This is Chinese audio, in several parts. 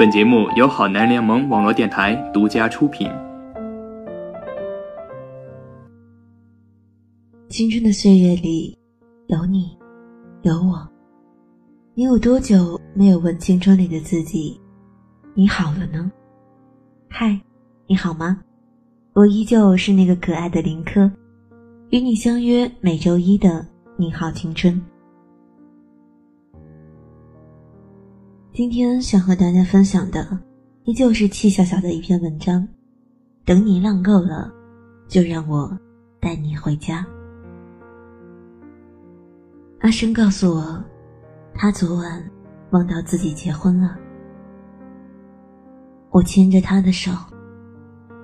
本节目由好男联盟网络电台独家出品。青春的岁月里，有你，有我。你有多久没有问青春里的自己“你好了呢？”嗨，你好吗？我依旧是那个可爱的林科，与你相约每周一的《你好青春》。今天想和大家分享的，依旧是戚小小的一篇文章。等你浪够了，就让我带你回家。阿生告诉我，他昨晚梦到自己结婚了。我牵着他的手，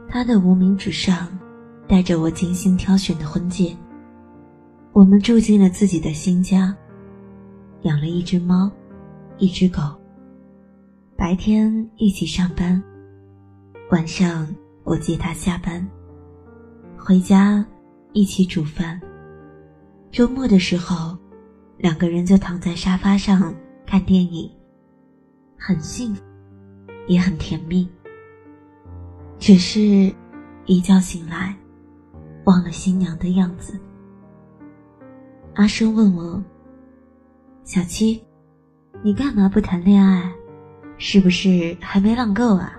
他的无名指上戴着我精心挑选的婚戒。我们住进了自己的新家，养了一只猫，一只狗。白天一起上班，晚上我接他下班。回家一起煮饭。周末的时候，两个人就躺在沙发上看电影，很幸福，也很甜蜜。只是，一觉醒来，忘了新娘的样子。阿生问我：“小七，你干嘛不谈恋爱？”是不是还没浪够啊？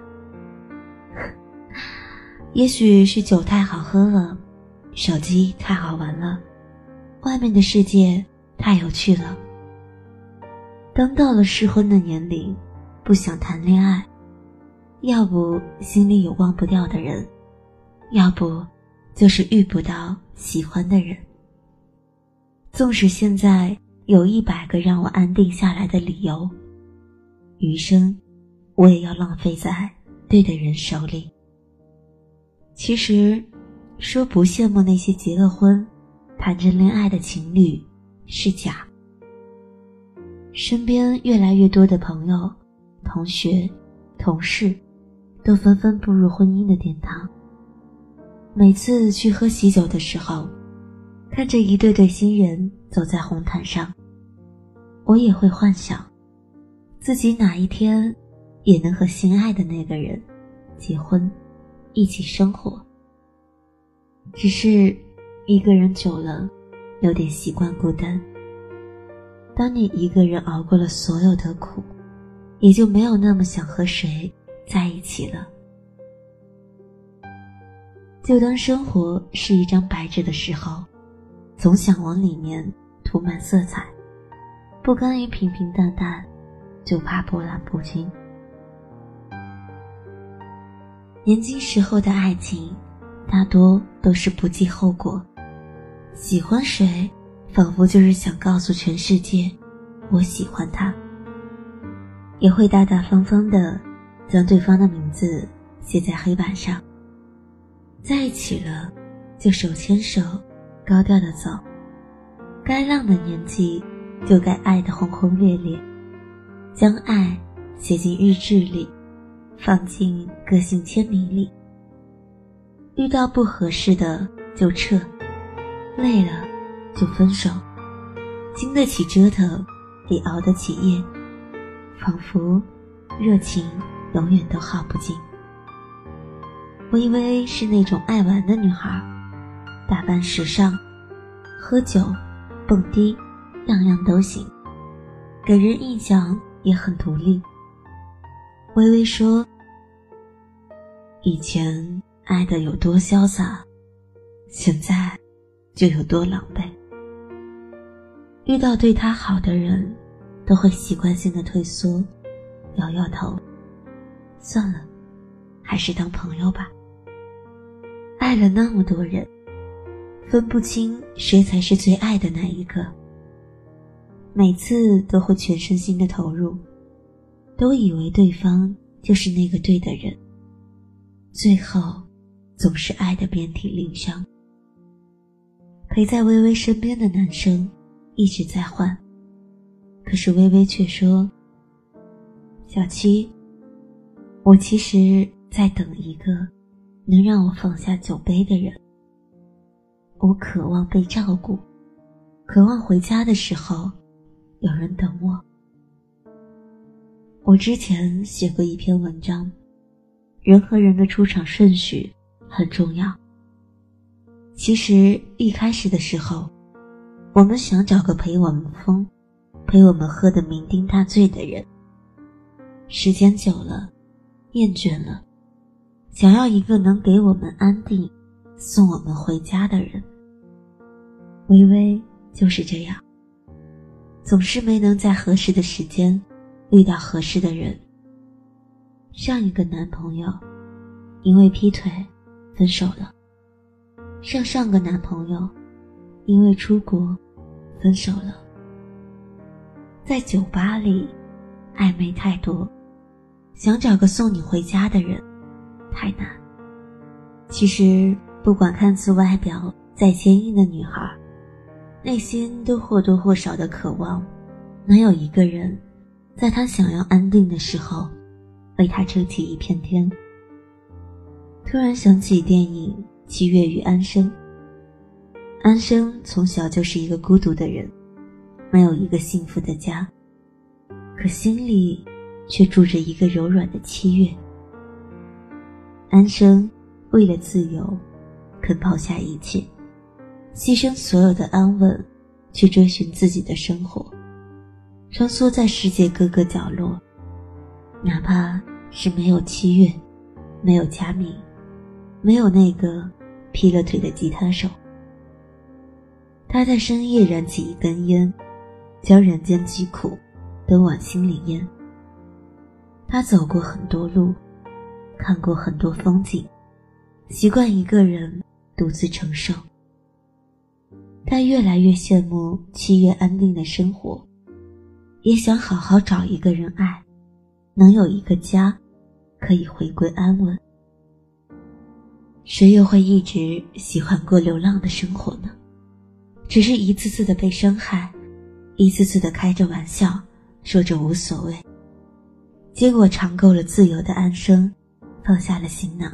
也许是酒太好喝了，手机太好玩了，外面的世界太有趣了。刚到了适婚的年龄，不想谈恋爱，要不心里有忘不掉的人，要不就是遇不到喜欢的人。纵使现在有一百个让我安定下来的理由。余生，我也要浪费在对的人手里。其实，说不羡慕那些结了婚、谈着恋爱的情侣是假。身边越来越多的朋友、同学、同事，都纷纷步入婚姻的殿堂。每次去喝喜酒的时候，看着一对对新人走在红毯上，我也会幻想。自己哪一天也能和心爱的那个人结婚，一起生活。只是一个人久了，有点习惯孤单。当你一个人熬过了所有的苦，也就没有那么想和谁在一起了。就当生活是一张白纸的时候，总想往里面涂满色彩，不甘于平平淡淡。就怕波澜不惊。年轻时候的爱情，大多都是不计后果。喜欢谁，仿佛就是想告诉全世界，我喜欢他。也会大大方方的将对方的名字写在黑板上。在一起了，就手牵手，高调的走。该浪的年纪，就该爱的轰轰烈烈。将爱写进日志里，放进个性签名里。遇到不合适的就撤，累了就分手。经得起折腾，也熬得起夜。仿佛热情永远都耗不尽。我以为是那种爱玩的女孩，打扮时尚，喝酒、蹦迪，样样都行，给人印象。也很独立。微微说：“以前爱的有多潇洒，现在就有多狼狈。遇到对他好的人，都会习惯性的退缩，摇摇头，算了，还是当朋友吧。爱了那么多人，分不清谁才是最爱的那一个。”每次都会全身心的投入，都以为对方就是那个对的人，最后总是爱的遍体鳞伤。陪在微微身边的男生一直在换，可是微微却说：“小七，我其实在等一个能让我放下酒杯的人。我渴望被照顾，渴望回家的时候。”有人等我，我之前写过一篇文章，人和人的出场顺序很重要。其实一开始的时候，我们想找个陪我们疯、陪我们喝得酩酊大醉的人。时间久了，厌倦了，想要一个能给我们安定、送我们回家的人。微微就是这样，总是没能在合适的时间。遇到合适的人。上一个男朋友因为劈腿分手了，上上个男朋友因为出国分手了。在酒吧里暧昧太多，想找个送你回家的人太难。其实不管看似外表再坚硬的女孩，内心都或多或少的渴望能有一个人。在他想要安定的时候，为他撑起一片天。突然想起电影《七月与安生》。安生从小就是一个孤独的人，没有一个幸福的家，可心里却住着一个柔软的七月。安生为了自由，肯抛下一切，牺牲所有的安稳，去追寻自己的生活。穿梭在世界各个角落，哪怕是没有七月，没有佳敏，没有那个劈了腿的吉他手。他在深夜燃起一根烟，将人间疾苦都往心里咽。他走过很多路，看过很多风景，习惯一个人独自承受。他越来越羡慕七月安定的生活。也想好好找一个人爱，能有一个家，可以回归安稳。谁又会一直喜欢过流浪的生活呢？只是一次次的被伤害，一次次的开着玩笑，说着无所谓。结果尝够了自由的安生，放下了行囊，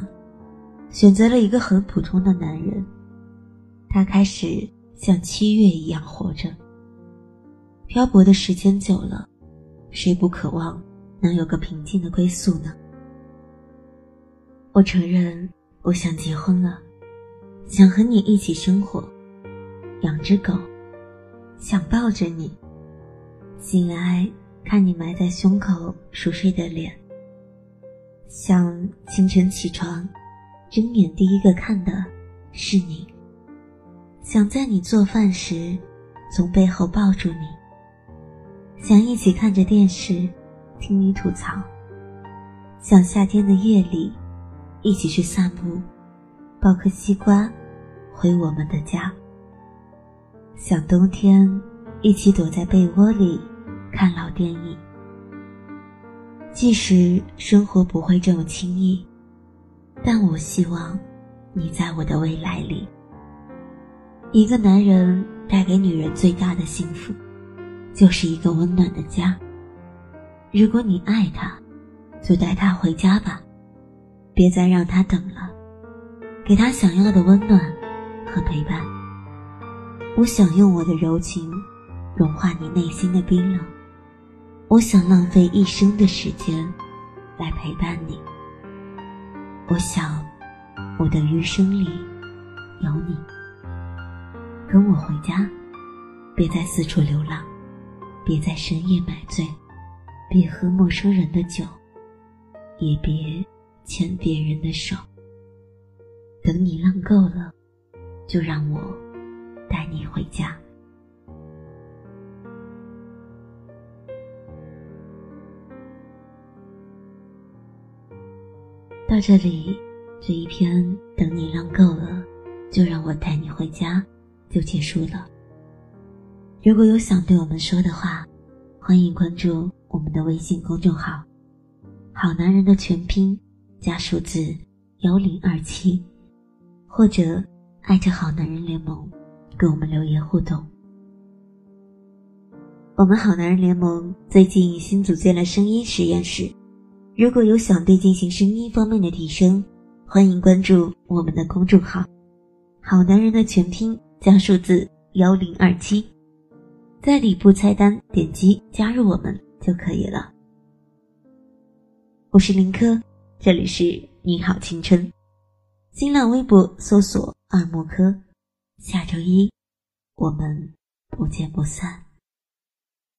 选择了一个很普通的男人。他开始像七月一样活着。漂泊的时间久了，谁不渴望能有个平静的归宿呢？我承认，我想结婚了，想和你一起生活，养只狗，想抱着你，醒来看你埋在胸口熟睡的脸，想清晨起床，睁眼第一个看的是你，想在你做饭时，从背后抱住你。想一起看着电视，听你吐槽。想夏天的夜里，一起去散步，抱颗西瓜，回我们的家。想冬天，一起躲在被窝里，看老电影。即使生活不会这么轻易，但我希望，你在我的未来里。一个男人带给女人最大的幸福。就是一个温暖的家。如果你爱他，就带他回家吧，别再让他等了，给他想要的温暖和陪伴。我想用我的柔情融化你内心的冰冷，我想浪费一生的时间来陪伴你。我想我的余生里有你，跟我回家，别再四处流浪。别在深夜买醉，别喝陌生人的酒，也别牵别人的手。等你浪够了，就让我带你回家。到这里，这一篇“等你浪够了，就让我带你回家”就结束了。如果有想对我们说的话，欢迎关注我们的微信公众号“好男人”的全拼加数字幺零二七，或者爱着好男人联盟，给我们留言互动。我们好男人联盟最近新组建了声音实验室，如果有想对进行声音方面的提升，欢迎关注我们的公众号“好男人”的全拼加数字幺零二七。在底部菜单点击加入我们就可以了。我是林科，这里是你好青春。新浪微博搜索“二木科”，下周一我们不见不散。